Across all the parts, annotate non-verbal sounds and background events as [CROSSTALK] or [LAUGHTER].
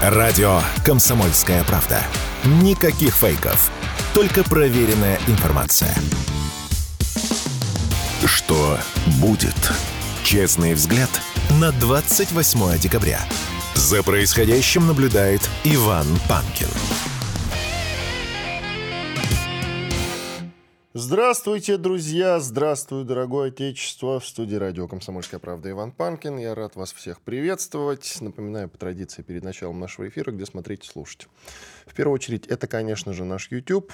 Радио «Комсомольская правда». Никаких фейков. Только проверенная информация. Что будет? Честный взгляд на 28 декабря. За происходящим наблюдает Иван Панкин. Здравствуйте, друзья! Здравствуй, дорогое отечество! В студии радио «Комсомольская правда» Иван Панкин. Я рад вас всех приветствовать. Напоминаю по традиции перед началом нашего эфира, где смотреть и слушать. В первую очередь, это, конечно же, наш YouTube.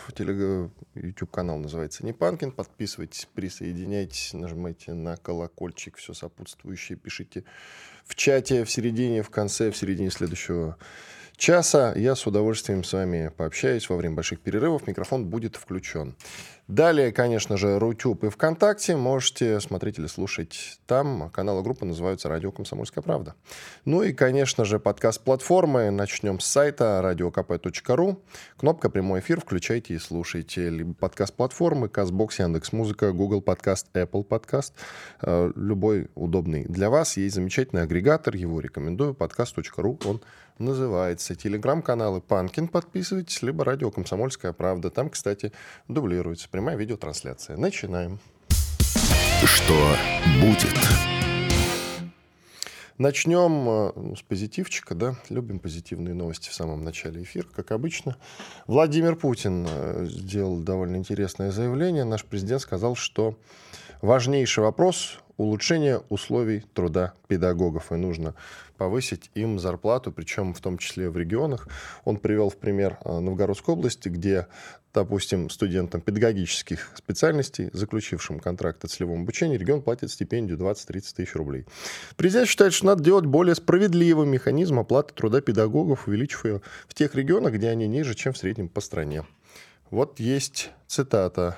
YouTube-канал называется «Не Панкин». Подписывайтесь, присоединяйтесь, нажимайте на колокольчик, все сопутствующее, пишите в чате, в середине, в конце, в середине следующего часа. Я с удовольствием с вами пообщаюсь во время больших перерывов. Микрофон будет включен. Далее, конечно же, Рутюб и ВКонтакте. Можете смотреть или слушать там. Каналы группы называются «Радио Комсомольская правда». Ну и, конечно же, подкаст-платформы. Начнем с сайта radiokp.ru. Кнопка «Прямой эфир». Включайте и слушайте. Либо подкаст-платформы, Казбокс, Яндекс.Музыка, Google Подкаст, Apple Подкаст. Э, любой удобный для вас. Есть замечательный агрегатор. Его рекомендую. Подкаст.ру. Он называется. Телеграм-каналы Панкин. Подписывайтесь. Либо «Радио Комсомольская правда». Там, кстати, дублируется прямая видеотрансляция. Начинаем. Что будет? Начнем э, ну, с позитивчика, да, любим позитивные новости в самом начале эфира, как обычно. Владимир Путин э, сделал довольно интересное заявление. Наш президент сказал, что важнейший вопрос улучшение условий труда педагогов, и нужно повысить им зарплату, причем в том числе в регионах. Он привел в пример э, Новгородской области, где, допустим, студентам педагогических специальностей, заключившим контракт о целевом обучении, регион платит стипендию 20-30 тысяч рублей. Президент считает, что надо делать более справедливый механизм оплаты труда педагогов, увеличив ее в тех регионах, где они ниже, чем в среднем по стране. Вот есть цитата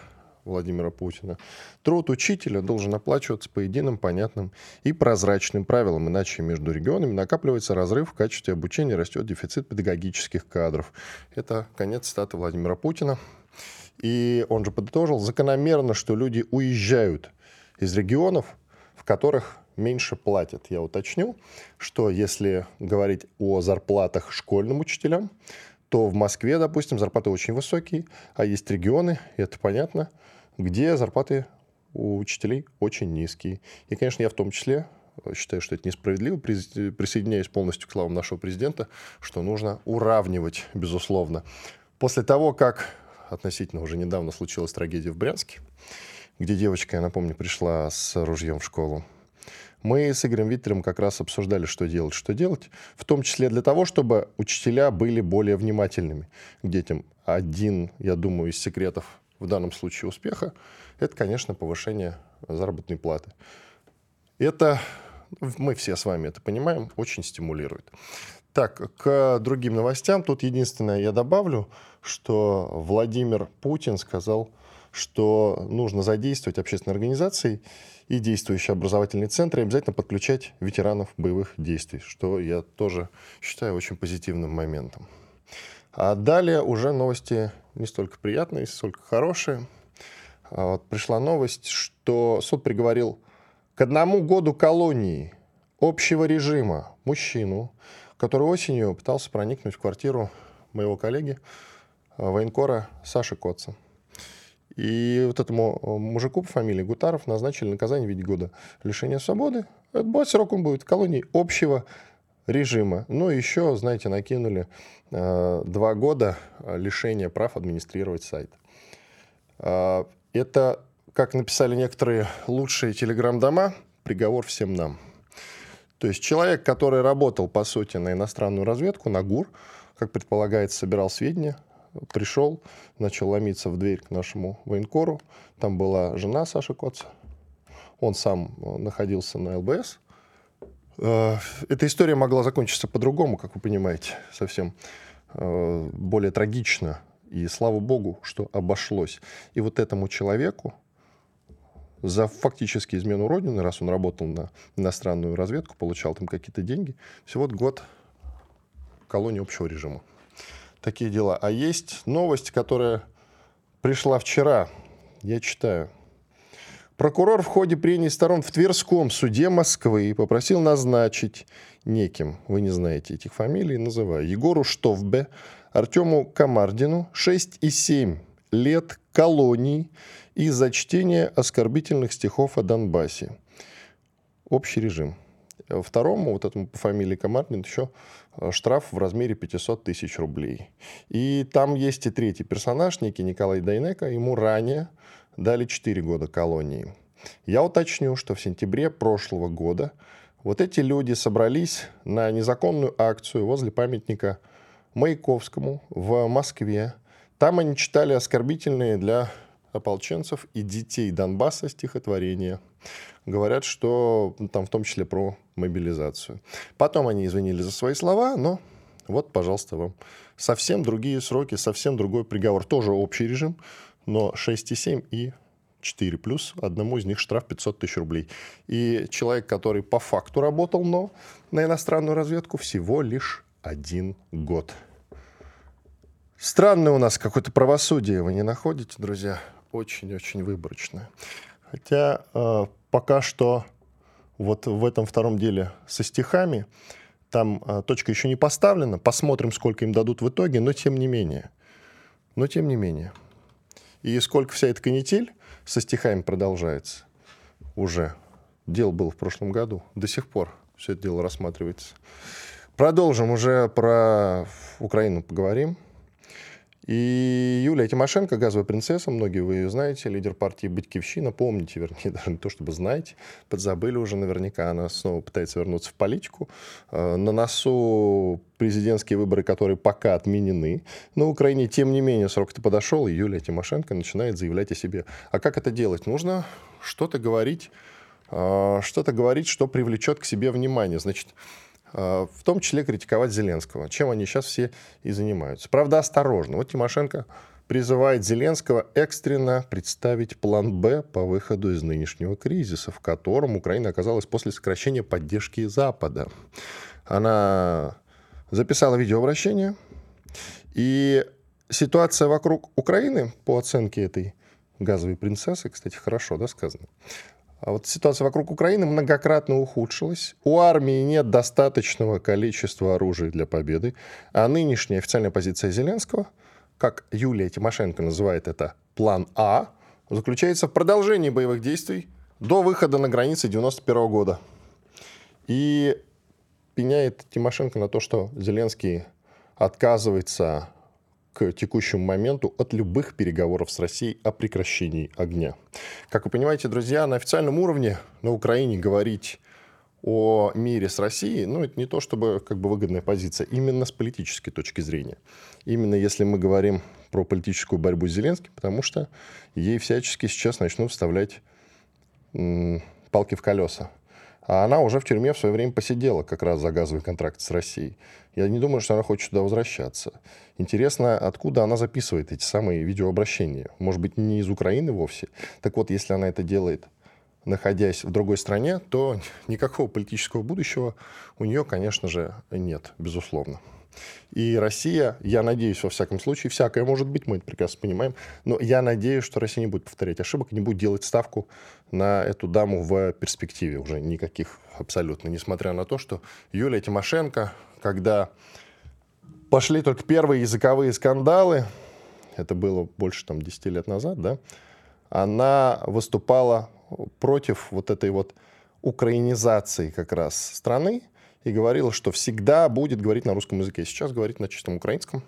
Владимира Путина. Труд учителя должен оплачиваться по единым, понятным и прозрачным правилам, иначе между регионами накапливается разрыв в качестве обучения, растет дефицит педагогических кадров. Это конец цитаты Владимира Путина. И он же подытожил, закономерно, что люди уезжают из регионов, в которых меньше платят. Я уточню, что если говорить о зарплатах школьным учителям, то в Москве, допустим, зарплаты очень высокие, а есть регионы, и это понятно, где зарплаты у учителей очень низкие. И, конечно, я в том числе считаю, что это несправедливо, присоединяюсь полностью к словам нашего президента, что нужно уравнивать, безусловно. После того, как относительно уже недавно случилась трагедия в Брянске, где девочка, я напомню, пришла с ружьем в школу, мы с Игорем Виттером как раз обсуждали, что делать, что делать, в том числе для того, чтобы учителя были более внимательными к детям. Один, я думаю, из секретов в данном случае успеха, это, конечно, повышение заработной платы. Это, мы все с вами это понимаем, очень стимулирует. Так, к другим новостям. Тут единственное я добавлю, что Владимир Путин сказал, что нужно задействовать общественные организации и действующие образовательные центры, и обязательно подключать ветеранов боевых действий, что я тоже считаю очень позитивным моментом. А далее уже новости не столько приятные, сколько хорошие. А вот пришла новость, что суд приговорил к одному году колонии общего режима мужчину, который осенью пытался проникнуть в квартиру моего коллеги, а, военкора Саши Котца. И вот этому а, мужику по фамилии Гутаров назначили наказание в виде года лишения свободы. Будет срок он будет в колонии общего режима. Ну, еще, знаете, накинули э, два года лишения прав администрировать сайт. Э, это, как написали некоторые лучшие телеграм-дома, приговор всем нам. То есть человек, который работал, по сути, на иностранную разведку, на ГУР, как предполагается, собирал сведения, пришел, начал ломиться в дверь к нашему военкору. Там была жена Саши Коца. Он сам находился на ЛБС. Э, эта история могла закончиться по-другому, как вы понимаете, совсем э, более трагично. И слава богу, что обошлось. И вот этому человеку за фактически измену Родины, раз он работал на иностранную разведку, получал там какие-то деньги, всего год колонии общего режима. Такие дела. А есть новость, которая пришла вчера. Я читаю. Прокурор в ходе прений сторон в Тверском суде Москвы попросил назначить неким, вы не знаете этих фамилий, называю, Егору Штовбе, Артему Камардину 6 и 7 лет колоний из-за чтения оскорбительных стихов о Донбассе. Общий режим. Второму, вот этому по фамилии Камардин, еще э, штраф в размере 500 тысяч рублей. И там есть и третий персонаж, некий Николай Дайнека. Ему ранее дали 4 года колонии. Я уточню, что в сентябре прошлого года вот эти люди собрались на незаконную акцию возле памятника Маяковскому в Москве. Там они читали оскорбительные для ополченцев и детей Донбасса стихотворения. Говорят, что там в том числе про мобилизацию. Потом они извинились за свои слова, но вот, пожалуйста, вам совсем другие сроки, совсем другой приговор. Тоже общий режим, но 6,7 и 4 плюс, одному из них штраф 500 тысяч рублей. И человек, который по факту работал, но на иностранную разведку всего лишь один год. Странное у нас какое-то правосудие, вы не находите, друзья? Очень-очень выборочное. Хотя э, пока что вот в этом втором деле со стихами там э, точка еще не поставлена. Посмотрим, сколько им дадут в итоге, но тем не менее. Но тем не менее. И сколько вся эта канитель со стихами продолжается уже. Дело было в прошлом году. До сих пор все это дело рассматривается. Продолжим уже про Украину поговорим. И Юлия Тимошенко, газовая принцесса, многие вы ее знаете, лидер партии «Батькивщина», помните, вернее, [LAUGHS] даже не то чтобы знаете, подзабыли уже наверняка, она снова пытается вернуться в политику. Э, на носу президентские выборы, которые пока отменены. На Украине, тем не менее, срок-то подошел, и Юлия Тимошенко начинает заявлять о себе. А как это делать? Нужно что-то говорить, э, что-то говорить, что привлечет к себе внимание. Значит, в том числе критиковать Зеленского, чем они сейчас все и занимаются. Правда, осторожно. Вот Тимошенко призывает Зеленского экстренно представить план «Б» по выходу из нынешнего кризиса, в котором Украина оказалась после сокращения поддержки Запада. Она записала видеообращение, и ситуация вокруг Украины, по оценке этой газовой принцессы, кстати, хорошо да, сказано, вот ситуация вокруг Украины многократно ухудшилась. У армии нет достаточного количества оружия для победы. А нынешняя официальная позиция Зеленского, как Юлия Тимошенко называет это план А, заключается в продолжении боевых действий до выхода на границы 91 года. И пеняет Тимошенко на то, что Зеленский отказывается к текущему моменту от любых переговоров с Россией о прекращении огня. Как вы понимаете, друзья, на официальном уровне на Украине говорить о мире с Россией, ну, это не то чтобы как бы выгодная позиция, именно с политической точки зрения. Именно если мы говорим про политическую борьбу с Зеленским, потому что ей всячески сейчас начнут вставлять палки в колеса. А она уже в тюрьме в свое время посидела как раз за газовый контракт с Россией. Я не думаю, что она хочет туда возвращаться. Интересно, откуда она записывает эти самые видеообращения. Может быть, не из Украины вовсе. Так вот, если она это делает, находясь в другой стране, то никакого политического будущего у нее, конечно же, нет, безусловно. И Россия, я надеюсь, во всяком случае, всякое может быть, мы это прекрасно понимаем, но я надеюсь, что Россия не будет повторять ошибок, не будет делать ставку на эту даму в перспективе уже никаких абсолютно, несмотря на то, что Юлия Тимошенко, когда пошли только первые языковые скандалы, это было больше там 10 лет назад, да, она выступала против вот этой вот украинизации как раз страны, и говорила, что всегда будет говорить на русском языке. Сейчас говорит на чистом украинском.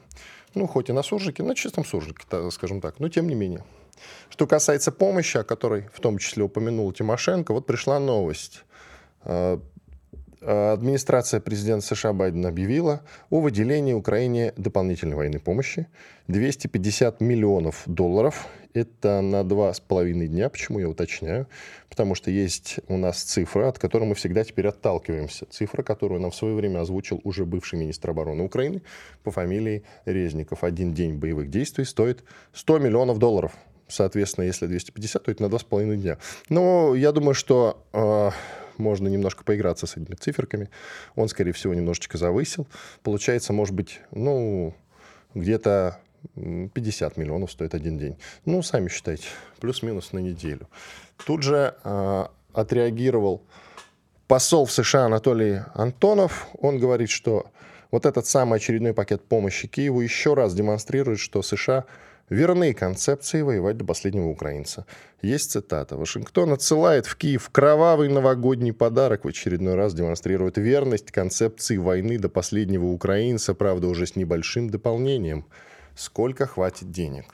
Ну, хоть и на суржике, на чистом суржике, скажем так, но тем не менее. Что касается помощи, о которой в том числе упомянул Тимошенко, вот пришла новость. А, администрация президента США Байдена объявила о выделении Украине дополнительной военной помощи. 250 миллионов долларов. Это на два с половиной дня. Почему я уточняю? Потому что есть у нас цифра, от которой мы всегда теперь отталкиваемся. Цифра, которую нам в свое время озвучил уже бывший министр обороны Украины по фамилии Резников. Один день боевых действий стоит 100 миллионов долларов. Соответственно, если 250, то это на два с половиной дня. Но я думаю, что э, можно немножко поиграться с этими циферками. Он, скорее всего, немножечко завысил. Получается, может быть, ну, где-то 50 миллионов стоит один день. Ну, сами считайте, плюс-минус на неделю. Тут же э, отреагировал посол в США Анатолий Антонов. Он говорит, что вот этот самый очередной пакет помощи Киеву еще раз демонстрирует, что США верны концепции воевать до последнего украинца. Есть цитата. Вашингтон отсылает в Киев кровавый новогодний подарок, в очередной раз демонстрирует верность концепции войны до последнего украинца, правда, уже с небольшим дополнением. Сколько хватит денег?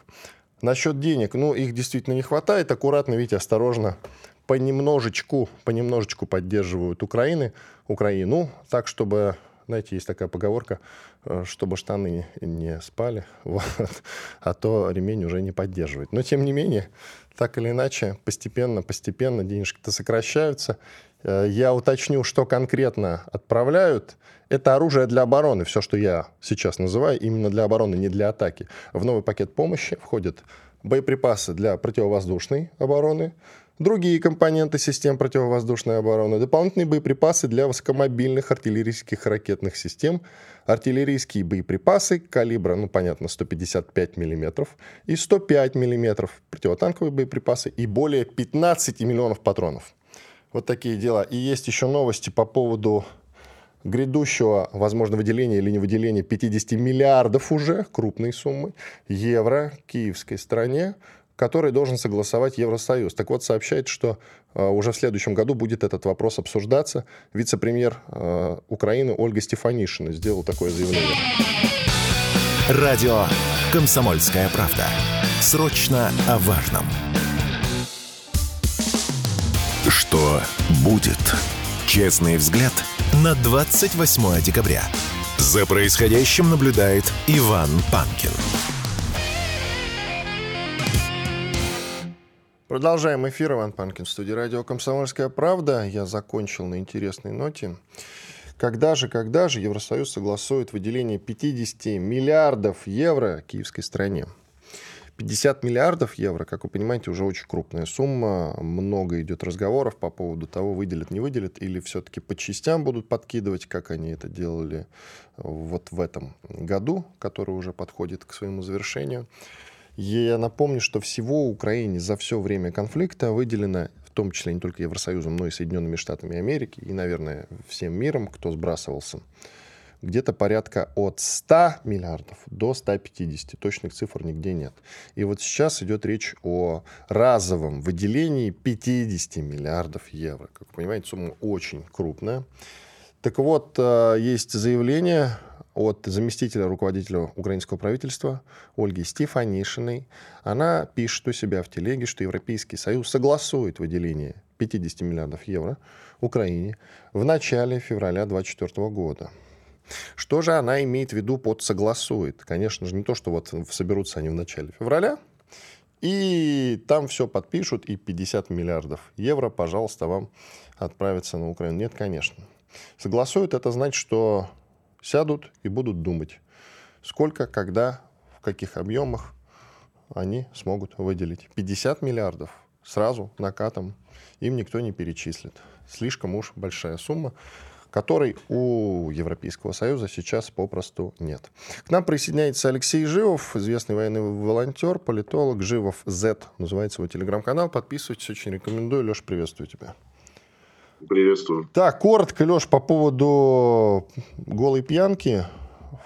Насчет денег, ну, их действительно не хватает. Аккуратно, видите, осторожно, понемножечку, понемножечку поддерживают Украины, Украину, так, чтобы знаете, есть такая поговорка, э, чтобы штаны не спали, [LAUGHS] вот, а то ремень уже не поддерживает. Но, тем не менее, так или иначе, постепенно, постепенно денежки-то сокращаются. Э, я уточню, что конкретно отправляют. Это оружие для обороны. Все, что я сейчас называю, именно для обороны, не для атаки. В новый пакет помощи входят боеприпасы для противовоздушной обороны, другие компоненты систем противовоздушной обороны, дополнительные боеприпасы для высокомобильных артиллерийских ракетных систем, артиллерийские боеприпасы калибра, ну, понятно, 155 мм и 105 мм, противотанковые боеприпасы и более 15 миллионов патронов. Вот такие дела. И есть еще новости по поводу грядущего, возможно, выделения или не выделения 50 миллиардов уже, крупной суммы, евро киевской стране который должен согласовать Евросоюз. Так вот, сообщает, что э, уже в следующем году будет этот вопрос обсуждаться. Вице-премьер э, Украины Ольга Стефанишина сделала такое заявление. Радио «Комсомольская правда». Срочно о важном. Что будет? Честный взгляд на 28 декабря. За происходящим наблюдает Иван Панкин. Продолжаем эфир. Иван Панкин в студии радио «Комсомольская правда». Я закончил на интересной ноте. Когда же, когда же Евросоюз согласует выделение 50 миллиардов евро киевской стране? 50 миллиардов евро, как вы понимаете, уже очень крупная сумма. Много идет разговоров по поводу того, выделят, не выделят, или все-таки по частям будут подкидывать, как они это делали вот в этом году, который уже подходит к своему завершению. Я напомню, что всего Украине за все время конфликта выделено, в том числе не только Евросоюзом, но и Соединенными Штатами Америки, и, наверное, всем миром, кто сбрасывался, где-то порядка от 100 миллиардов до 150. Точных цифр нигде нет. И вот сейчас идет речь о разовом выделении 50 миллиардов евро. Как вы понимаете, сумма очень крупная. Так вот, э, есть заявление от заместителя руководителя украинского правительства Ольги Стефанишиной. Она пишет у себя в телеге, что Европейский Союз согласует выделение 50 миллиардов евро Украине в начале февраля 2024 года. Что же она имеет в виду под согласует? Конечно же, не то, что вот соберутся они в начале февраля, и там все подпишут, и 50 миллиардов евро, пожалуйста, вам отправятся на Украину. Нет, конечно. Согласуют, это значит, что сядут и будут думать, сколько, когда, в каких объемах они смогут выделить. 50 миллиардов сразу накатом им никто не перечислит. Слишком уж большая сумма, которой у Европейского Союза сейчас попросту нет. К нам присоединяется Алексей Живов, известный военный волонтер, политолог, Живов Z, называется его телеграм-канал. Подписывайтесь, очень рекомендую. Леша, приветствую тебя. Приветствую. Так, коротко, Леш, по поводу голой пьянки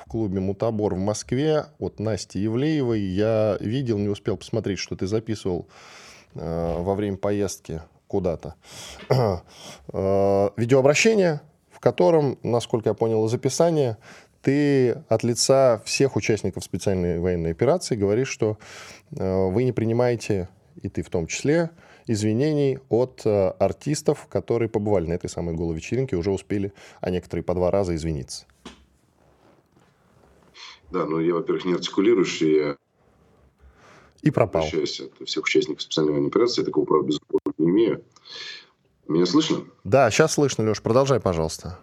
в клубе «Мутабор» в Москве от Насти Евлеевой. Я видел, не успел посмотреть, что ты записывал э, во время поездки куда-то. [CLEARS THROAT] э, видеообращение, в котором, насколько я понял из описания, ты от лица всех участников специальной военной операции говоришь, что э, вы не принимаете, и ты в том числе, извинений от э, артистов, которые побывали на этой самой голой вечеринке, уже успели, а некоторые по два раза извиниться. Да, ну я, во-первых, не артикулирующий, я и пропал. Обращаюсь от всех участников специальной военной операции, я такого права безусловно не имею. Меня слышно? Да, сейчас слышно, Леш, продолжай, пожалуйста.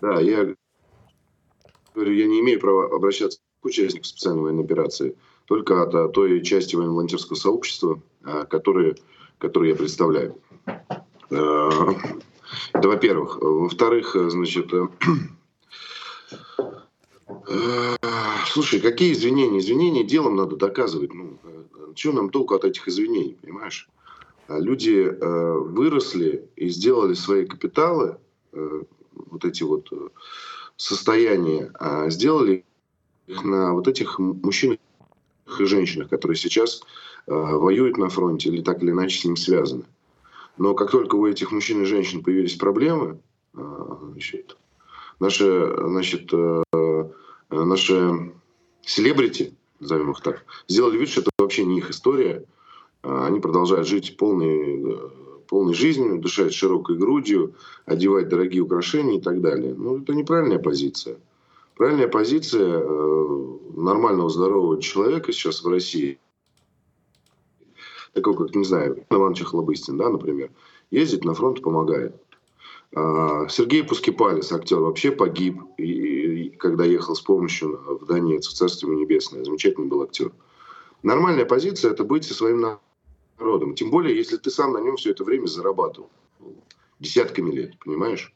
Да, я говорю, я не имею права обращаться к участникам специальной военной операции, только от, от той части военно-волонтерского сообщества, а, которые, которые я представляю. А, это во-первых. Во-вторых, значит, э, Слушай, какие извинения? Извинения делом надо доказывать. Ну, что нам толку от этих извинений, понимаешь? А люди э, выросли и сделали свои капиталы, э, вот эти вот э, состояния, э, сделали их на вот этих мужчинах женщинах, которые сейчас э, воюют на фронте или так или иначе с ним связаны. Но как только у этих мужчин и женщин появились проблемы, э, значит, наши, значит, э, наши селебрити, назовем их так, сделали вид, что это вообще не их история. А, они продолжают жить полной, э, полной жизнью, дышать широкой грудью, одевать дорогие украшения и так далее. Ну, это неправильная позиция. Правильная позиция э, нормального, здорового человека сейчас в России, такой, как, не знаю, Иван Чехлобыстин, да, например, ездит на фронт, помогает. А, Сергей Пускипалис, актер, вообще погиб, и, и, когда ехал с помощью в Донецк, в Царство Небесное. Замечательный был актер. Нормальная позиция – это быть со своим народом. Тем более, если ты сам на нем все это время зарабатывал. Десятками лет, понимаешь?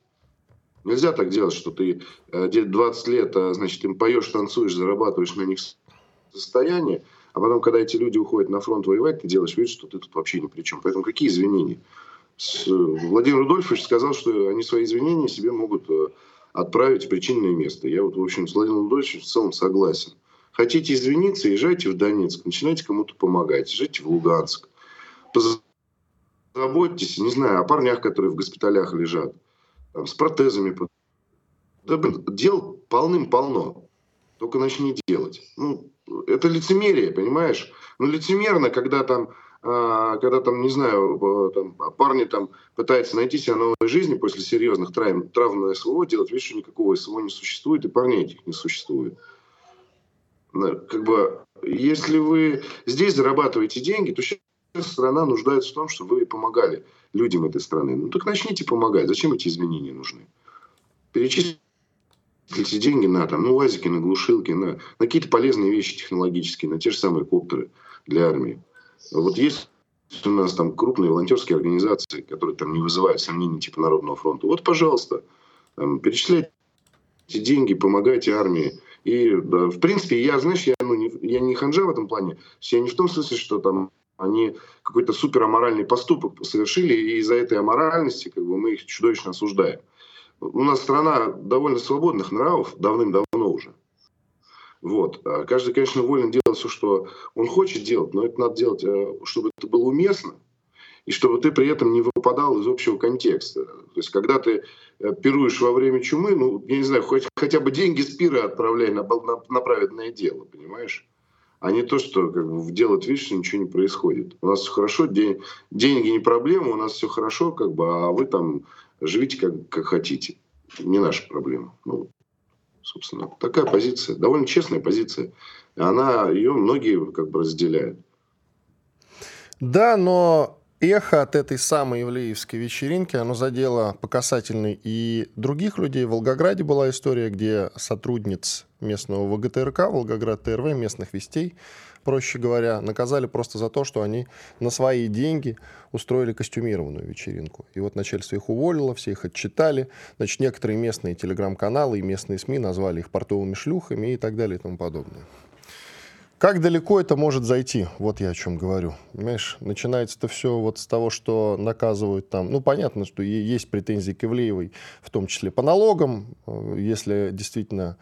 Нельзя так делать, что ты 20 э, лет, а, значит, им поешь, танцуешь, зарабатываешь на них состояние, а потом, когда эти люди уходят на фронт воевать, ты делаешь вид, что ты тут вообще ни при чем. Поэтому какие извинения? Владимир Рудольфович сказал, что они свои извинения себе могут э, отправить в причинное место. Я вот, в общем, с Владимиром Рудольфовичем в целом согласен. Хотите извиниться, езжайте в Донецк, начинайте кому-то помогать, езжайте в Луганск. Позаботьтесь, не знаю, о парнях, которые в госпиталях лежат, там, с протезами. Да, блин, дел полным-полно. Только начни делать. Ну, это лицемерие, понимаешь? Ну, лицемерно, когда там а, когда там, не знаю, там, парни там пытаются найти себя новой жизни после серьезных травм, травм на СВО, делать что никакого СВО не существует, и парней этих не существует. Как бы, если вы здесь зарабатываете деньги, то сейчас страна нуждается в том, чтобы вы помогали людям этой страны. Ну так начните помогать. Зачем эти изменения нужны? Перечислите деньги на там, ну, лазики, на глушилки, на, на какие-то полезные вещи технологические, на те же самые коптеры для армии. Вот есть у нас там крупные волонтерские организации, которые там не вызывают сомнений типа Народного фронта. Вот, пожалуйста, там, перечисляйте деньги, помогайте армии. И, да, в принципе, я, знаешь, я, ну, не, я не ханжа в этом плане. Я не в том смысле, что там они какой-то супер аморальный поступок совершили, и из-за этой аморальности как бы, мы их чудовищно осуждаем. У нас страна довольно свободных нравов давным-давно уже. Вот. А каждый, конечно, волен делать все, что он хочет делать, но это надо делать, э, чтобы это было уместно, и чтобы ты при этом не выпадал из общего контекста. То есть, когда ты э, пируешь во время чумы, ну, я не знаю, хоть, хотя бы деньги с пира отправляй на, на, на праведное дело, понимаешь? А не то, что как бы, делать вид, что ничего не происходит. У нас все хорошо, день, деньги не проблема, у нас все хорошо, как бы, а вы там живите как, как хотите. Не наша проблема. Ну, собственно. Такая позиция, довольно честная позиция. Она, ее многие как бы разделяют. Да, но эхо от этой самой Ивлеевской вечеринки, оно задело по касательной и других людей. В Волгограде была история, где сотрудниц местного ВГТРК, Волгоград ТРВ, местных вестей, проще говоря, наказали просто за то, что они на свои деньги устроили костюмированную вечеринку. И вот начальство их уволило, все их отчитали. Значит, некоторые местные телеграм-каналы и местные СМИ назвали их портовыми шлюхами и так далее и тому подобное. Как далеко это может зайти? Вот я о чем говорю. Понимаешь, начинается это все вот с того, что наказывают там. Ну, понятно, что есть претензии к Ивлеевой, в том числе по налогам, э, если действительно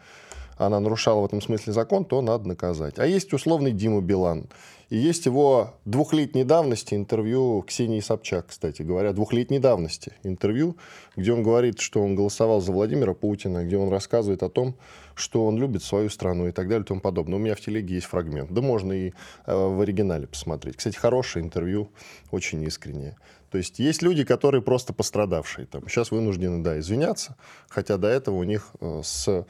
она нарушала в этом смысле закон, то надо наказать. А есть условный Дима Билан. И есть его двухлетней давности интервью Ксении Собчак, кстати говоря, двухлетней давности интервью, где он говорит, что он голосовал за Владимира Путина, где он рассказывает о том, что он любит свою страну и так далее и тому подобное. У меня в телеге есть фрагмент. Да можно и э, в оригинале посмотреть. Кстати, хорошее интервью, очень искреннее. То есть есть люди, которые просто пострадавшие. Там, сейчас вынуждены, да, извиняться, хотя до этого у них э, с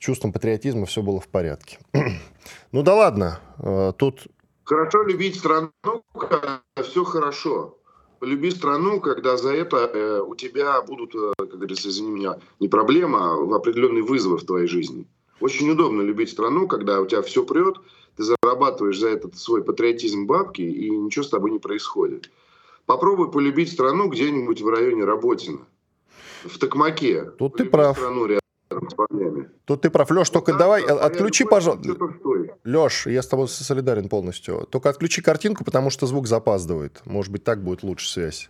чувством патриотизма все было в порядке. [CLEARS THROAT] ну да ладно, э, тут... Хорошо любить страну, когда все хорошо. Люби страну, когда за это э, у тебя будут, э, как говорится, извини меня, не проблема, а определенные вызовы в твоей жизни. Очень удобно любить страну, когда у тебя все прет, ты зарабатываешь за этот свой патриотизм бабки, и ничего с тобой не происходит. Попробуй полюбить страну где-нибудь в районе Работина, в Токмаке. Тут ты прав. Страну. Тут ты прав. Леш, только давай, отключи, пожалуйста. Леш, я с тобой солидарен полностью. Только отключи картинку, потому что звук запаздывает. Может быть, так будет лучше связь.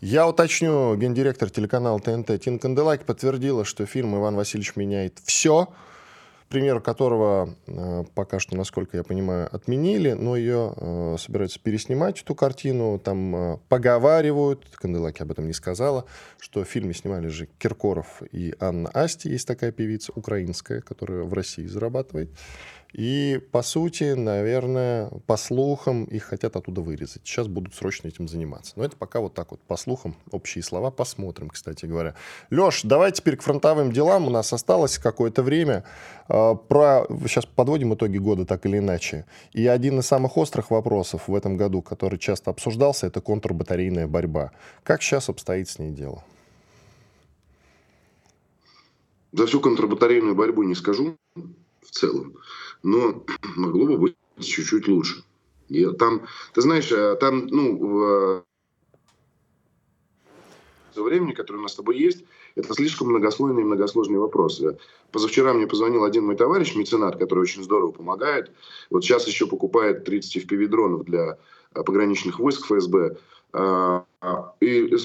Я уточню, гендиректор телеканала ТНТ Тин Канделаки подтвердила, что фильм «Иван Васильевич меняет все», пример которого э, пока что, насколько я понимаю, отменили, но ее э, собираются переснимать, эту картину. Там э, поговаривают, Канделаки об этом не сказала, что в фильме снимали же Киркоров и Анна Асти, есть такая певица украинская, которая в России зарабатывает. И, по сути, наверное, по слухам их хотят оттуда вырезать. Сейчас будут срочно этим заниматься. Но это пока вот так вот, по слухам, общие слова. Посмотрим, кстати говоря. Леш, давай теперь к фронтовым делам. У нас осталось какое-то время. А, про... Сейчас подводим итоги года так или иначе. И один из самых острых вопросов в этом году, который часто обсуждался, это контрбатарейная борьба. Как сейчас обстоит с ней дело? За всю контрбатарейную борьбу не скажу в целом но [CLEARS THROAT] могло бы быть чуть-чуть лучше. И там, ты знаешь, э, там, ну, в времени, которое у нас с тобой есть, это слишком многослойные и многосложные вопросы. Позавчера мне позвонил один мой товарищ, меценат, который очень здорово помогает. Вот сейчас еще покупает 30 FPV-дронов для э, пограничных войск ФСБ. И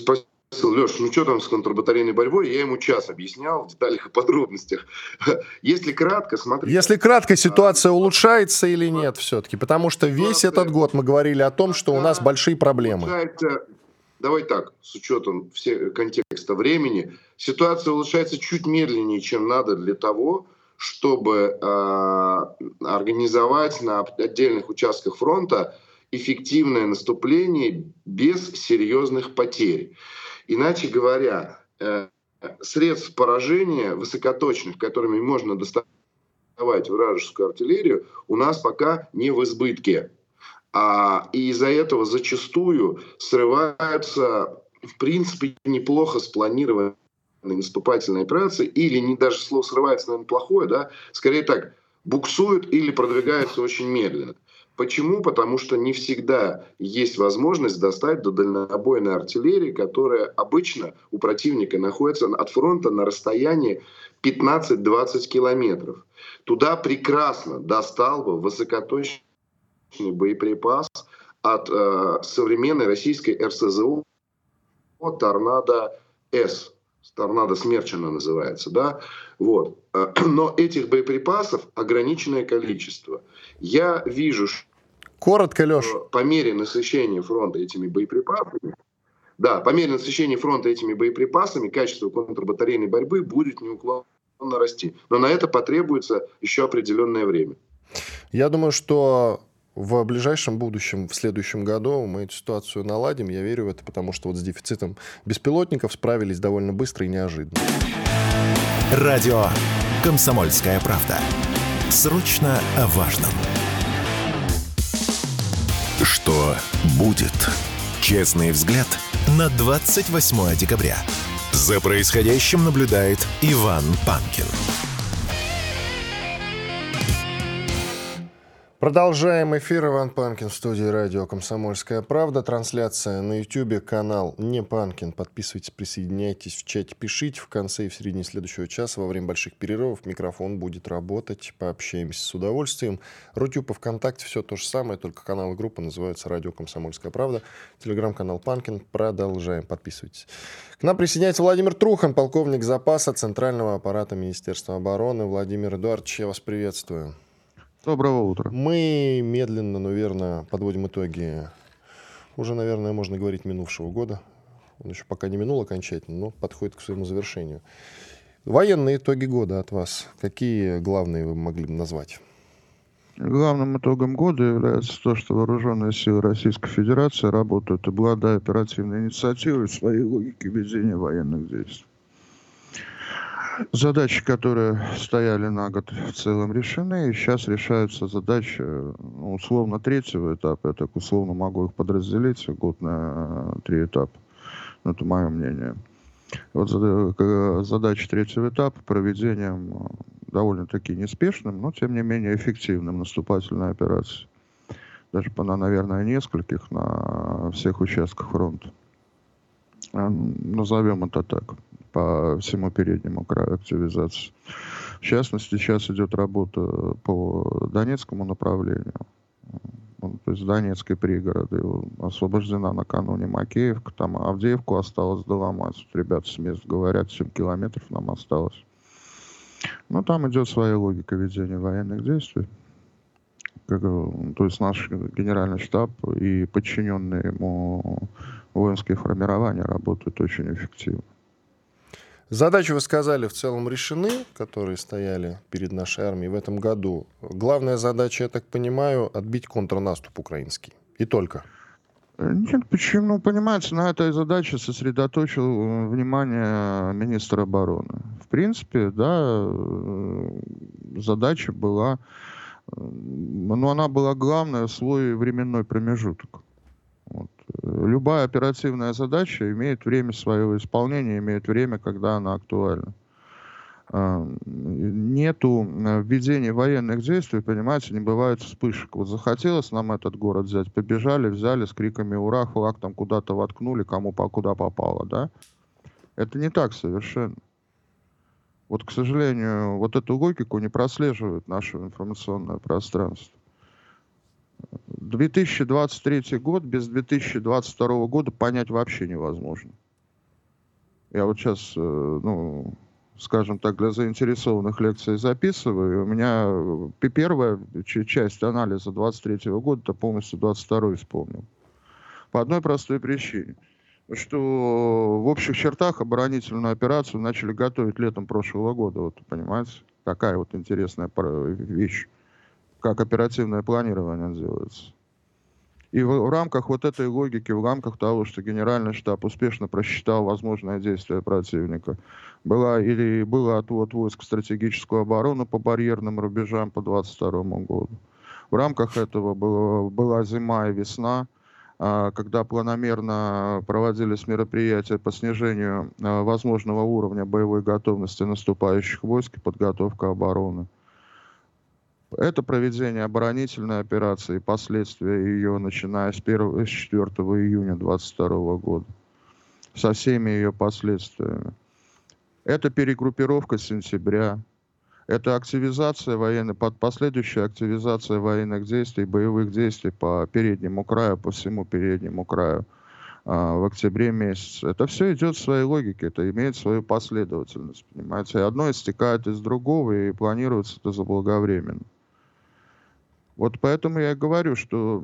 спросил, Леш, ну что там с контрбатарейной борьбой? Я ему час объяснял в деталях и подробностях. Если кратко, смотри. Если кратко, ситуация улучшается или нет все-таки? Потому что весь этот год мы говорили о том, что у нас большие проблемы. Давай так, с учетом все, контекста времени, ситуация улучшается чуть медленнее, чем надо для того, чтобы э, организовать на отдельных участках фронта эффективное наступление без серьезных потерь. Иначе говоря, э, средств поражения высокоточных, которыми можно доставать вражескую артиллерию, у нас пока не в избытке. А, и из-за этого зачастую срываются, в принципе, неплохо спланированные наступательные операции, или не даже слово срывается, наверное, плохое, да, скорее так, буксуют или продвигаются очень медленно. Почему? Потому что не всегда есть возможность достать до дальнобойной артиллерии, которая обычно у противника находится от фронта на расстоянии 15-20 километров. Туда прекрасно достал бы высокоточный боеприпас от э, современной российской РСЗО «Торнадо-С». «Торнадо Смерчина» называется, да? Вот. [CLEARS THROAT] Но этих боеприпасов ограниченное количество. Я вижу, Коротко, Леш. По мере насыщения фронта этими боеприпасами, да, по мере насыщения фронта этими боеприпасами качество контрбатарейной борьбы будет неуклонно расти. Но на это потребуется еще определенное время. Я думаю, что в ближайшем будущем, в следующем году мы эту ситуацию наладим. Я верю в это, потому что вот с дефицитом беспилотников справились довольно быстро и неожиданно. Радио «Комсомольская правда». Срочно о важном. Что будет? Честный взгляд на 28 декабря. За происходящим наблюдает Иван Панкин. Продолжаем эфир. Иван Панкин в студии радио «Комсомольская правда». Трансляция на YouTube, канал «Не Панкин». Подписывайтесь, присоединяйтесь в чате, пишите. В конце и в середине следующего часа во время больших перерывов микрофон будет работать. Пообщаемся с удовольствием. Рутюб и ВКонтакте все то же самое, только канал и группа называются «Радио «Комсомольская правда». Телеграм-канал «Панкин». Продолжаем. Подписывайтесь. К нам присоединяется Владимир Трухан, полковник запаса Центрального аппарата Министерства обороны. Владимир Эдуардович, я вас приветствую. Доброго утра. Мы медленно, но верно подводим итоги уже, наверное, можно говорить минувшего года. Он еще пока не минул окончательно, но подходит к своему завершению. Военные итоги года от вас. Какие главные вы могли бы назвать? Главным итогом года является то, что вооруженные силы Российской Федерации работают, обладая оперативной инициативой в своей логике ведения военных действий. Задачи, которые стояли на год в целом решены, и сейчас решаются задачи ну, условно третьего этапа. Я так условно могу их подразделить год на три этапа. Ну, это мое мнение. Вот задача третьего этапа проведением э, довольно-таки неспешным, но тем не менее эффективным наступательной операции. Даже по, наверное, нескольких на всех участках фронта. Назовем это так по всему переднему краю активизации. В частности, сейчас идет работа по Донецкому направлению. Ну, то есть Донецкой пригороды освобождена накануне Макеевка, там Авдеевку осталось доломать. Ребята с мест говорят, 7 километров нам осталось. Ну, там идет своя логика ведения военных действий. Как, то есть наш генеральный штаб и подчиненные ему воинские формирования работают очень эффективно. Задачи, вы сказали, в целом решены, которые стояли перед нашей армией в этом году. Главная задача, я так понимаю, отбить контрнаступ украинский. И только. Нет, почему? Ну, понимаете, на этой задаче сосредоточил э, внимание министр обороны. В принципе, да, э, задача была, э, ну, она была главная в свой временной промежуток. Вот. Любая оперативная задача имеет время своего исполнения, имеет время, когда она актуальна. А, нету э, введения военных действий, понимаете, не бывает вспышек. Вот захотелось нам этот город взять, побежали, взяли с криками «Ура!», флаг там куда-то воткнули, кому по куда попало, да? Это не так совершенно. Вот, к сожалению, вот эту логику не прослеживает наше информационное пространство. 2023 год без 2022 года понять вообще невозможно. Я вот сейчас, э, ну, скажем так, для заинтересованных лекций записываю. У меня э, первая часть анализа 23 года, то полностью 22 вспомнил. По одной простой причине. Что в общих чертах оборонительную операцию начали готовить летом прошлого года. Вот, понимаете? Такая вот интересная вещь как оперативное планирование делается. И в, в рамках вот этой логики, в рамках того, что генеральный штаб успешно просчитал возможное действие противника, была или было отвод войск в стратегическую оборону по барьерным рубежам по 22 году. В рамках этого было, была зима и весна, а, когда планомерно проводились мероприятия по снижению а, возможного уровня боевой готовности наступающих войск и подготовка обороны. Это проведение оборонительной операции, последствия ее, начиная с, 1, с 4 июня 2022 года, со всеми ее последствиями. Это перегруппировка сентября, это активизация военной, последующая активизация военных действий, боевых действий по переднему краю, по всему переднему краю а, в октябре месяце. Это все идет в своей логике, это имеет свою последовательность, понимаете. Одно истекает из другого и планируется это заблаговременно. Вот поэтому я и говорю, что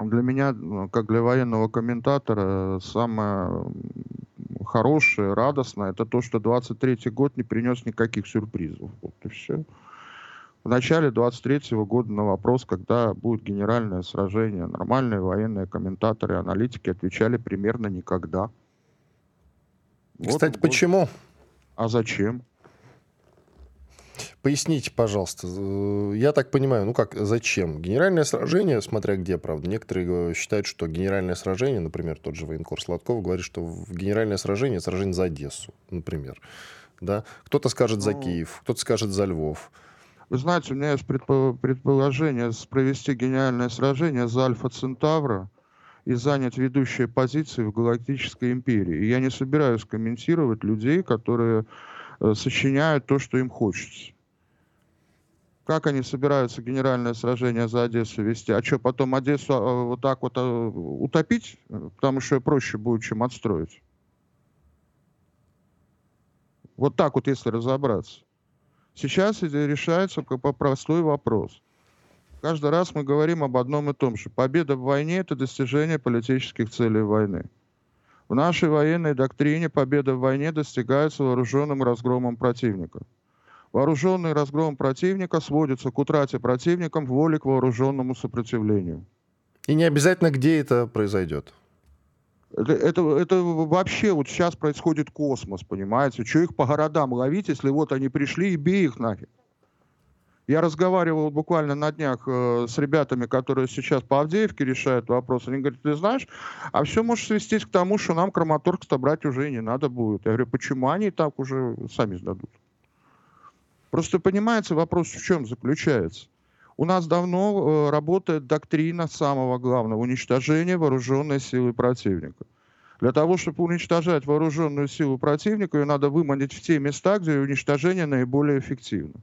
для меня, как для военного комментатора, самое хорошее, радостное, это то, что 23 год не принес никаких сюрпризов. Вот и все. В начале 23 -го года на вопрос, когда будет генеральное сражение, нормальные военные комментаторы, аналитики отвечали примерно никогда. Кстати, вот, почему? А зачем? Поясните, пожалуйста. Э, я так понимаю, ну как, зачем? Генеральное сражение, смотря где, правда. Некоторые считают, что генеральное сражение, например, тот же военкор Сладков говорит, что генеральное сражение – сражение за Одессу, например. Да? Кто-то скажет за ну, Киев, кто-то скажет за Львов. Вы знаете, у меня есть предположение провести генеральное сражение за Альфа Центавра и занять ведущие позиции в Галактической империи. И я не собираюсь комментировать людей, которые Э, сочиняют то, что им хочется. Как они собираются генеральное сражение за Одессу вести? А что, потом Одессу э, вот так вот э, утопить? Потому что проще будет, чем отстроить. Вот так вот, если разобраться. Сейчас решается простой вопрос. Каждый раз мы говорим об одном и том же. Победа в войне – это достижение политических целей войны. В нашей военной доктрине победа в войне достигается вооруженным разгромом противника. Вооруженный разгром противника сводится к утрате противником воли к вооруженному сопротивлению. И не обязательно, где это произойдет. Это, это, это вообще вот сейчас происходит космос, понимаете? Что их по городам ловить, если вот они пришли и бей их нафиг. Я разговаривал буквально на днях э, с ребятами, которые сейчас по Авдеевке решают вопрос. Они говорят, ты знаешь, а все может свестись к тому, что нам Краматорск-то брать уже и не надо будет. Я говорю, почему они так уже сами сдадут? Просто понимаете, вопрос в чем заключается? У нас давно э, работает доктрина самого главного – уничтожения вооруженной силы противника. Для того, чтобы уничтожать вооруженную силу противника, ее надо выманить в те места, где уничтожение наиболее эффективно.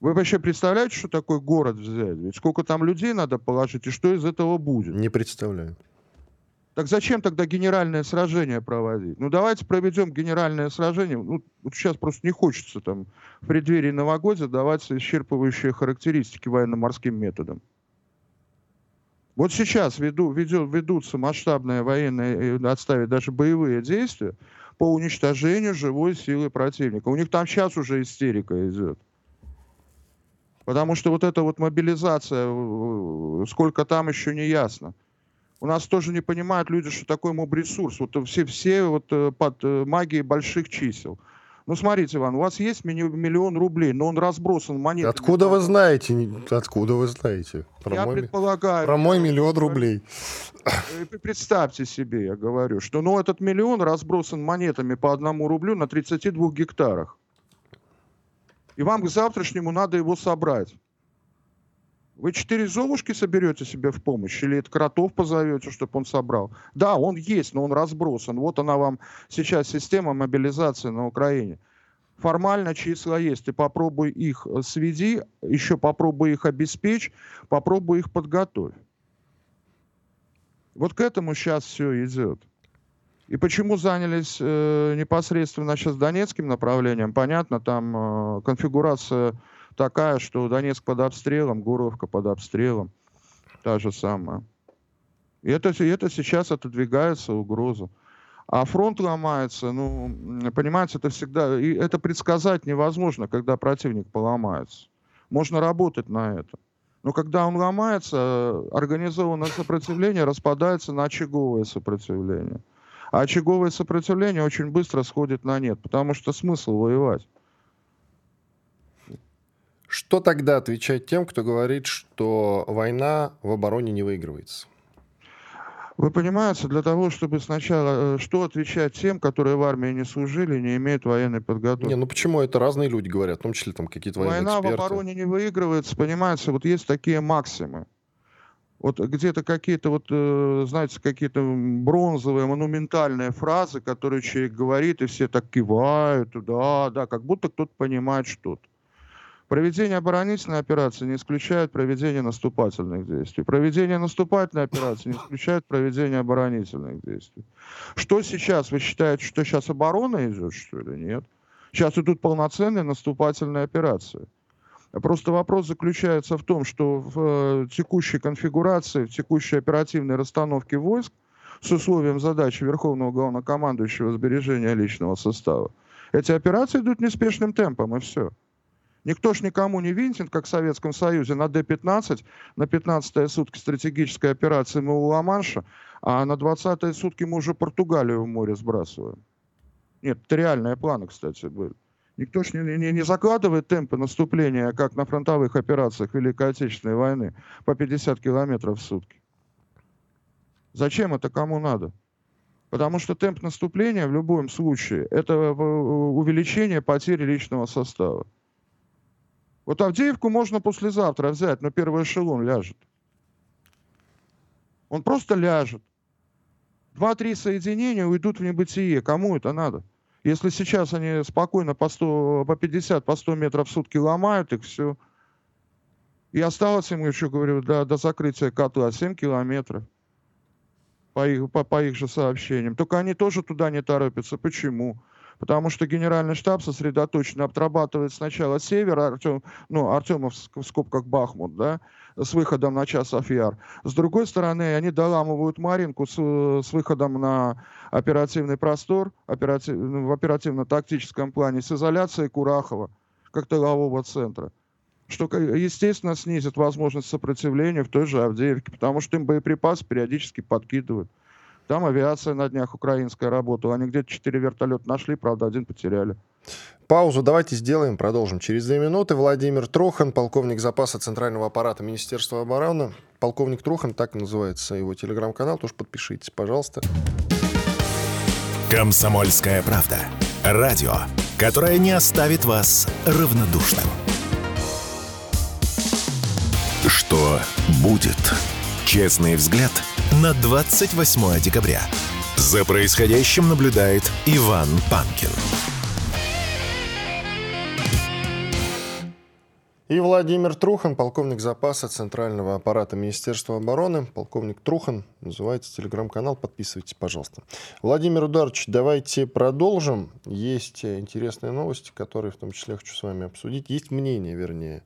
Вы вообще представляете, что такое город взять? Ведь сколько там людей надо положить, и что из этого будет? Не представляю. Так зачем тогда генеральное сражение проводить? Ну, давайте проведем генеральное сражение. Ну, вот сейчас просто не хочется там в преддверии новогодия давать исчерпывающие характеристики военно-морским методом. Вот сейчас веду, ведет, ведутся масштабные военные, э, отставить даже боевые действия по уничтожению живой силы противника. У них там сейчас уже истерика идет. Потому что вот эта вот мобилизация, э, сколько там еще не ясно. У нас тоже не понимают люди, что такое моб-ресурс. Вот все, все вот э, под э, магией больших чисел. Ну, смотрите, Иван, у вас есть миллион рублей, но он разбросан монетами. Откуда вы знаете? Откуда вы знаете? Про я мой, предполагаю. Про мой миллион рублей. Э, представьте себе, я говорю, что ну, этот миллион разбросан монетами по одному рублю на 32 гектарах. И вам к завтрашнему надо его собрать. Вы четыре золушки соберете себе в помощь или это кротов позовете, чтобы он собрал? Да, он есть, но он разбросан. Вот она вам сейчас система мобилизации на Украине. Формально числа есть. Ты попробуй их э, сведи, еще попробуй их обеспечь, попробуй их подготовь. Вот к этому сейчас все идет. И почему занялись э, непосредственно сейчас Донецким направлением? Понятно, там э, конфигурация такая, что Донецк под обстрелом, Гуровка под обстрелом, та же самая. И это, это сейчас отодвигается угроза. А фронт ломается, ну, понимаете, это всегда, и это предсказать невозможно, когда противник поломается. Можно работать на это. Но когда он ломается, организованное сопротивление распадается на очаговое сопротивление. А очаговое сопротивление очень быстро сходит на нет, потому что смысл воевать. Что тогда отвечать тем, кто говорит, что война в обороне не выигрывается? Вы понимаете, для того, чтобы сначала... Э, что отвечать тем, которые в армии не служили, не имеют военной подготовки? Не, ну почему это разные люди говорят, в том числе там какие-то военные Война эксперты. в обороне не выигрывается, понимаете, вот есть такие максимы. Вот где-то какие-то вот, э, знаете, какие-то бронзовые, монументальные фразы, которые человек говорит, и все так кивают, да, да, как будто кто-то понимает что-то. Проведение оборонительной операции не исключает проведение наступательных действий. Проведение наступательной операции не исключает проведение оборонительных действий. Что сейчас? Вы считаете, что сейчас оборона идет, что ли? Нет. Сейчас идут полноценные наступательные операции. Просто вопрос заключается в том, что в э, текущей конфигурации, в текущей оперативной расстановке войск с условием задачи Верховного Главнокомандующего сбережения личного состава, эти операции идут неспешным темпом, и все. Никто ж никому не винтит, как в Советском Союзе, на Д-15, на 15-е сутки стратегической операции мы у Ла-Манша, а на 20-е сутки мы уже Португалию в море сбрасываем. Нет, это реальные планы, кстати, были. Никто ж не, не, не закладывает темпы наступления, как на фронтовых операциях Великой Отечественной войны, по 50 километров в сутки. Зачем это кому надо? Потому что темп наступления в любом случае – это э, увеличение потери личного состава. Вот Авдеевку можно послезавтра взять, но первый эшелон ляжет. Он просто ляжет. Два-три соединения уйдут в небытие. Кому это надо? Если сейчас они спокойно по, 100, по 50, по 100 метров в сутки ломают их, все. И осталось им еще, говорю, до, до закрытия котла 7 километров. По их, по, по их же сообщениям. Только они тоже туда не торопятся. Почему? Потому что генеральный штаб сосредоточенно отрабатывает сначала север, Артем, ну, Артемов в скобках Бахмут, да, с выходом на час Афьяр. С другой стороны, они доламывают Маринку с, с выходом на оперативный простор, оператив, в оперативно-тактическом плане, с изоляцией Курахова, как тылового центра что, естественно, снизит возможность сопротивления в той же Авдеевке, потому что им боеприпасы периодически подкидывают. Там авиация на днях украинская работала. Они где-то четыре вертолета нашли, правда, один потеряли. Паузу давайте сделаем, продолжим через две минуты. Владимир Трохан, полковник запаса Центрального аппарата Министерства обороны. Полковник Трохан, так и называется его телеграм-канал, тоже подпишитесь, пожалуйста. Комсомольская правда. Радио, которое не оставит вас равнодушным. Что будет? Честный взгляд – на 28 декабря. За происходящим наблюдает Иван Панкин. И Владимир Трухан, полковник запаса Центрального аппарата Министерства обороны. Полковник Трухан, называется телеграм-канал, подписывайтесь, пожалуйста. Владимир Ударович, давайте продолжим. Есть интересные новости, которые в том числе хочу с вами обсудить. Есть мнение, вернее,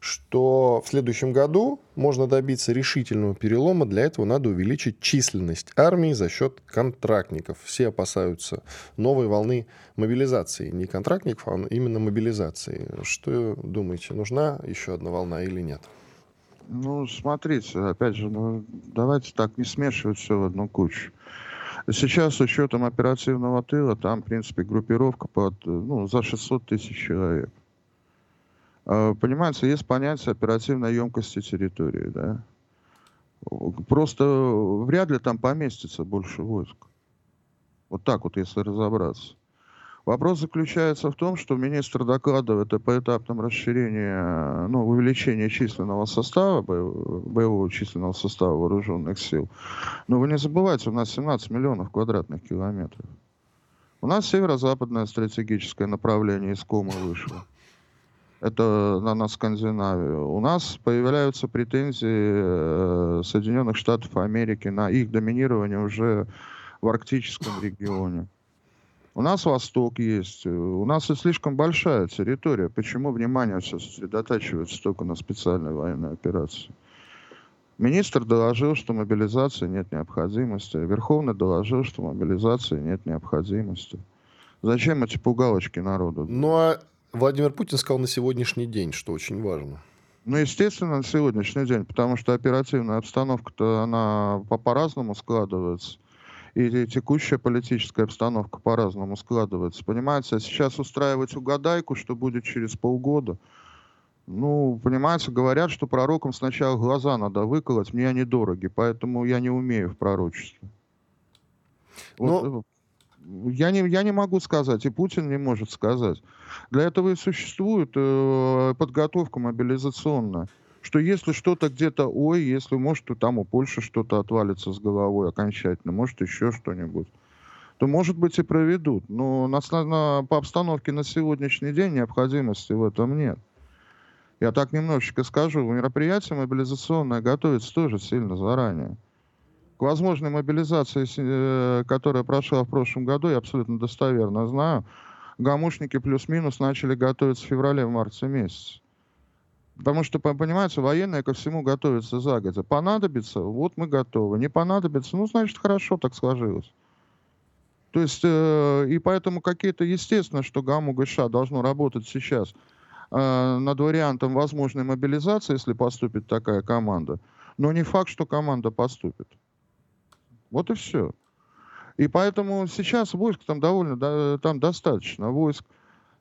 что в следующем году можно добиться решительного перелома. Для этого надо увеличить численность армии за счет контрактников. Все опасаются новой волны мобилизации. Не контрактников, а именно мобилизации. Что думаете, нужна еще одна волна или нет? Ну, смотрите, опять же, ну, давайте так не смешивать все в одну кучу. Сейчас с учетом оперативного тыла, там, в принципе, группировка под, ну, за 600 тысяч человек. А, понимаете, есть понятие оперативной емкости территории, да. Просто вряд ли там поместится больше войск. Вот так вот, если разобраться. Вопрос заключается в том, что министр докладывает о поэтапном расширении, ну, увеличении численного состава, боевого численного состава вооруженных сил. Но вы не забывайте, у нас 17 миллионов квадратных километров. У нас северо-западное стратегическое направление из Кома вышло это на, на Скандинавию. У нас появляются претензии э, Соединенных Штатов Америки на их доминирование уже в арктическом [LAUGHS] регионе. У нас Восток есть, у нас и слишком большая территория. Почему внимание все сосредотачивается только на специальной военной операции? Министр доложил, что мобилизации нет необходимости. Верховный доложил, что мобилизации нет необходимости. Зачем эти пугалочки народу? Ну а Владимир Путин сказал на сегодняшний день, что очень важно. Ну, естественно, на сегодняшний день, потому что оперативная обстановка-то, она по-разному складывается. И текущая политическая обстановка по-разному складывается. Понимаете, а сейчас устраивать угадайку, что будет через полгода, ну, понимаете, говорят, что пророкам сначала глаза надо выколоть, мне они дороги, поэтому я не умею в пророчестве. Вот, Но... Я не, я не могу сказать, и Путин не может сказать. Для этого и существует э, подготовка мобилизационная. Что если что-то где-то, ой, если может, то там у Польши что-то отвалится с головой окончательно, может еще что-нибудь, то, может быть, и проведут. Но на, на, по обстановке на сегодняшний день необходимости в этом нет. Я так немножечко скажу, мероприятие мобилизационное готовится тоже сильно заранее. К возможной мобилизации, э, которая прошла в прошлом году, я абсолютно достоверно знаю, гамушники плюс-минус начали готовиться в феврале-марте месяце. Потому что, понимаете, военные ко всему готовятся загодя. Понадобится, вот мы готовы. Не понадобится, ну, значит, хорошо так сложилось. То есть, э, и поэтому какие-то, естественно, что ГАМУ ГШ должно работать сейчас э, над вариантом возможной мобилизации, если поступит такая команда. Но не факт, что команда поступит. Вот и все. И поэтому сейчас войск там довольно, там достаточно войск.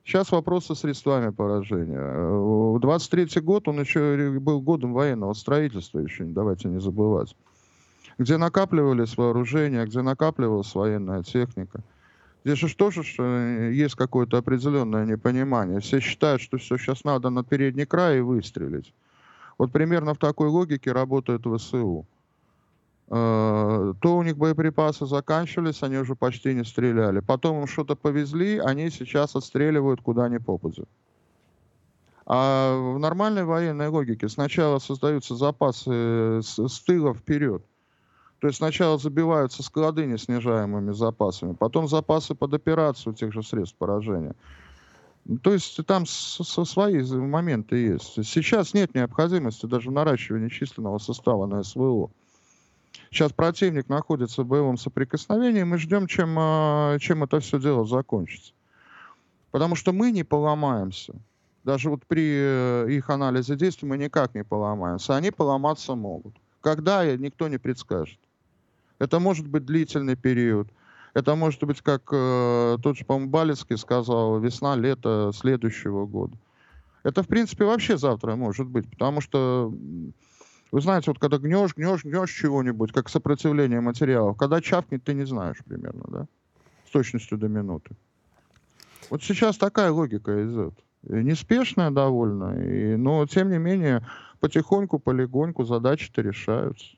Сейчас вопрос со средствами поражения. 23 э, год, он еще был годом военного строительства, еще давайте не забывать. Где накапливались вооружения, где накапливалась военная техника. Здесь же тоже что есть какое-то определенное непонимание. Все считают, что все, сейчас надо на передний край и выстрелить. Вот примерно в такой логике работает ВСУ. Э, то у них боеприпасы заканчивались, они уже почти не стреляли. Потом им что-то повезли, они сейчас отстреливают куда ни попадет. А в нормальной военной логике сначала создаются запасы с, с тыла вперед. То есть сначала забиваются склады неснижаемыми запасами, потом запасы под операцию тех же средств поражения. То есть там со, со свои моменты есть. Сейчас нет необходимости даже в наращивании численного состава на СВО. Сейчас противник находится в боевом соприкосновении, мы ждем, чем, а, чем это все дело закончится. Потому что мы не поломаемся. Даже вот при э, их анализе действий мы никак не поломаемся. Они поломаться могут. Когда, никто не предскажет. Это может быть длительный период. Это может быть, как э, тот же, по-моему, Балецкий сказал, весна, лето следующего года. Это, в принципе, вообще завтра может быть, потому что вы знаете, вот когда гнешь, гнешь, гнешь чего-нибудь, как сопротивление материалов, когда чавкнет, ты не знаешь примерно, да? С точностью до минуты. Вот сейчас такая логика идет. И неспешная довольно, и, но тем не менее потихоньку, полигоньку задачи-то решаются.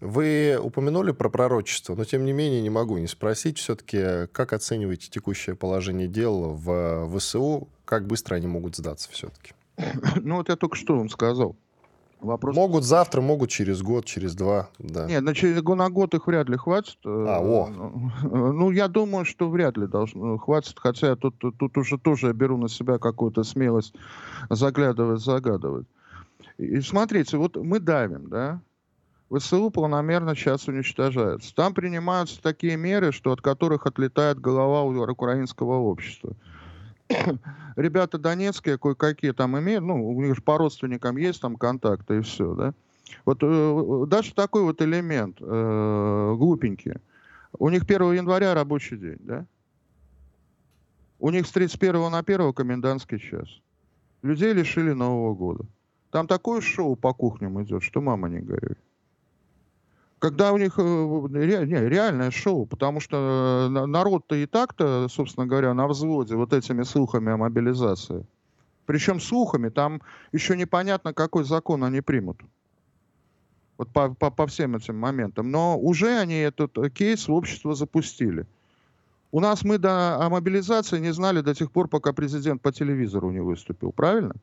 Вы упомянули про пророчество, но тем не менее не могу не спросить все-таки, как оцениваете текущее положение дел в ВСУ, как быстро они могут сдаться все-таки? [COUGHS] Ну вот я только что вам сказал. Вопрос... Могут завтра, могут через год, через два, да. Нет, на, через, на год их вряд ли хватит. А, о. Ну, я думаю, что вряд ли должно хватит, хотя я тут, тут уже тоже беру на себя какую-то смелость заглядывать, загадывать. И смотрите, вот мы давим, да, ВСУ планомерно сейчас уничтожается. Там принимаются такие меры, что от которых отлетает голова у украинского общества. [COUGHS] Ребята донецкие кое-какие там имеют, ну, у них же по родственникам есть там контакты и все, да. Вот э, даже такой вот элемент э, глупенький. У них 1 января рабочий день, да? У них с 31 на 1 комендантский час. Людей лишили Нового года. Там такое шоу по кухням идет, что мама не горюй когда у них э, не, реальное шоу, потому что э, народ-то и так-то, собственно говоря, на взводе вот этими слухами о мобилизации. Причем слухами, там еще непонятно, какой закон они примут. Вот по, по, по всем этим моментам. Но уже они этот кейс в общество запустили. У нас мы до, о мобилизации не знали до тех пор, пока президент по телевизору не выступил. Правильно?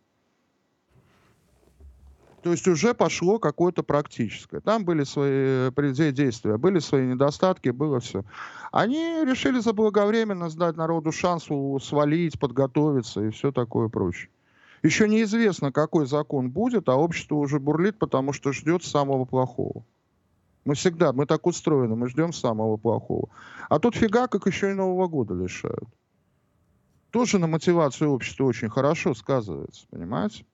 То есть уже пошло какое-то практическое. Там были свои э, действия, были свои недостатки, было все. Они решили заблаговременно сдать народу шанс свалить, подготовиться и все такое прочее. Еще неизвестно, какой закон будет, а общество уже бурлит, потому что ждет самого плохого. Мы всегда, мы так устроены, мы ждем самого плохого. А тут фига, как еще и Нового года лишают. Тоже на мотивацию общества очень хорошо сказывается, понимаете?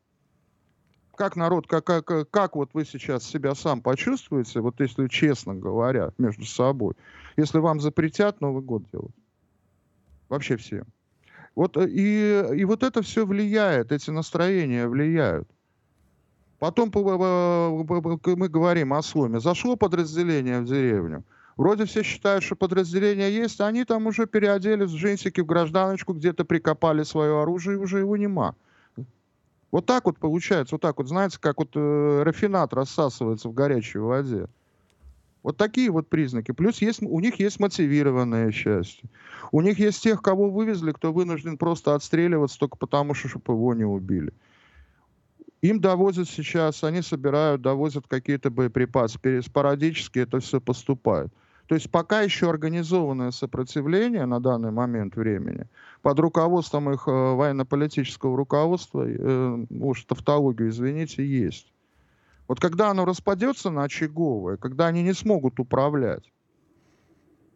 Как народ, как, как, как вот вы сейчас себя сам почувствуете, вот если честно говоря, между собой, если вам запретят Новый год делать? Вообще все. Вот э, и, и вот это все влияет, эти настроения влияют. Потом мы говорим о сломе. Зашло подразделение в деревню. Вроде все считают, что подразделение есть, а они там уже переоделись в джинсики, в гражданочку, где-то прикопали свое оружие, и уже его нема. Вот так вот получается, вот так вот, знаете, как вот э, рафинат рассасывается в горячей воде. Вот такие вот признаки. Плюс есть, у них есть мотивированное счастье. У них есть тех, кого вывезли, кто вынужден просто отстреливаться только потому, что чтобы его не убили. Им довозят сейчас, они собирают, довозят какие-то боеприпасы. Спорадически это все поступает. То есть пока еще организованное сопротивление на данный момент времени под руководством их э, военно-политического руководства, э, уж тавтологию, извините, есть. Вот когда оно распадется на очаговое, когда они не смогут управлять,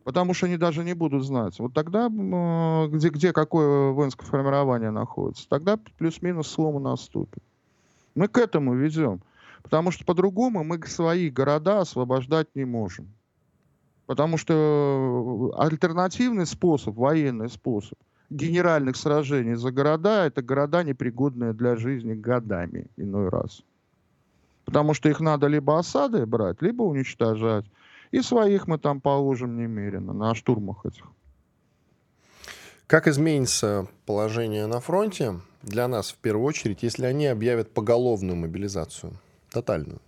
потому что они даже не будут знать, вот тогда э, где, где какое воинское формирование находится, тогда плюс-минус слом наступит. Мы к этому ведем. Потому что по-другому мы свои города освобождать не можем. Потому что э, альтернативный способ, военный способ генеральных сражений за города, это города, непригодные для жизни годами иной раз. Потому что их надо либо осады брать, либо уничтожать. И своих мы там положим немерено на штурмах этих. Как изменится положение на фронте для нас в первую очередь, если они объявят поголовную мобилизацию, тотальную?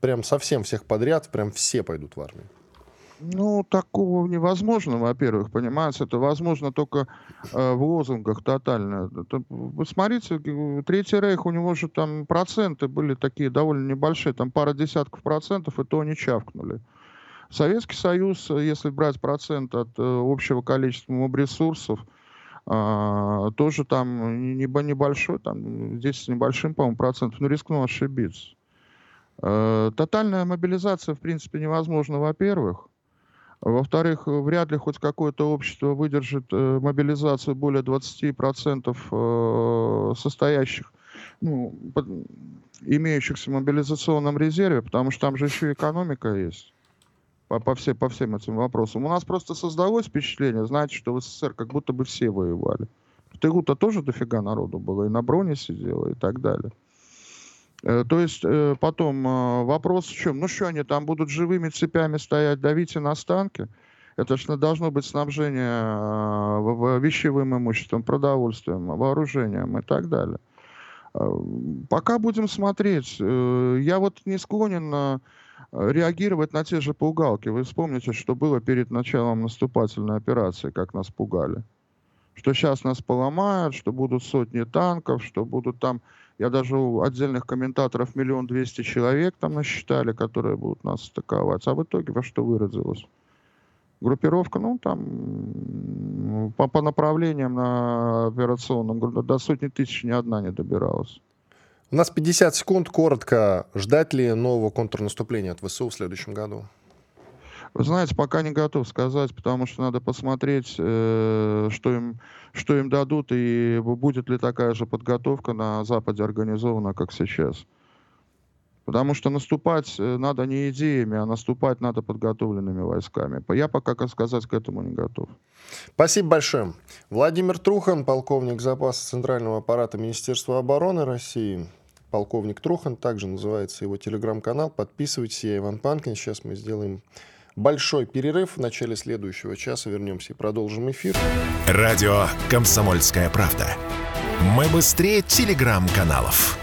Прям совсем всех подряд, прям все пойдут в армию. Ну, такого невозможно, во-первых, понимаете, это возможно только э, в лозунгах тотально. Это, вы смотрите, Третий Рейх, у него же там проценты были такие довольно небольшие, там пара десятков процентов, и то они чавкнули. Советский Союз, если брать процент от э, общего количества моб-ресурсов, э, тоже там не, небольшой, там здесь с небольшим, по-моему, процентом, но рискну ошибиться. Э, тотальная мобилизация, в принципе, невозможна, во-первых. Во-вторых, вряд ли хоть какое-то общество выдержит э, мобилизацию более 20% э, состоящих, ну, под, имеющихся в мобилизационном резерве, потому что там же еще экономика есть по, по, все, по всем этим вопросам. У нас просто создалось впечатление, знаете, что в СССР как будто бы все воевали. В тылу-то тоже дофига народу было, и на броне сидело, и так далее. Э, то есть э, потом э, вопрос в чем? Ну что они там будут живыми цепями стоять, давите на станки? Это же должно быть снабжение вещевым имуществом, продовольствием, вооружением и так далее. Пока будем смотреть. Я вот не склонен реагировать на те же пугалки. Вы вспомните, что было перед началом наступательной операции, как нас пугали. Что сейчас нас поломают, что будут сотни танков, что будут там... Я даже у отдельных комментаторов миллион двести человек там насчитали, которые будут нас атаковать. А в итоге во что выразилось? Группировка, ну, там по, по направлениям на операционном, до сотни тысяч ни одна не добиралась. У нас 50 секунд. Коротко. Ждать ли нового контрнаступления от ВСУ в следующем году? Вы знаете, пока не готов сказать, потому что надо посмотреть, э, что, им, что им дадут и будет ли такая же подготовка на Западе организована, как сейчас. Потому что наступать э, надо не идеями, а наступать надо подготовленными войсками. Я пока, как сказать, к этому не готов. Спасибо большое. Владимир Трухан, полковник запаса Центрального аппарата Министерства обороны России. Полковник Трухан, также называется его телеграм-канал. Подписывайтесь, я Иван Панкин. Сейчас мы сделаем большой перерыв. В начале следующего часа вернемся и продолжим эфир. Радио «Комсомольская правда». Мы быстрее телеграм-каналов.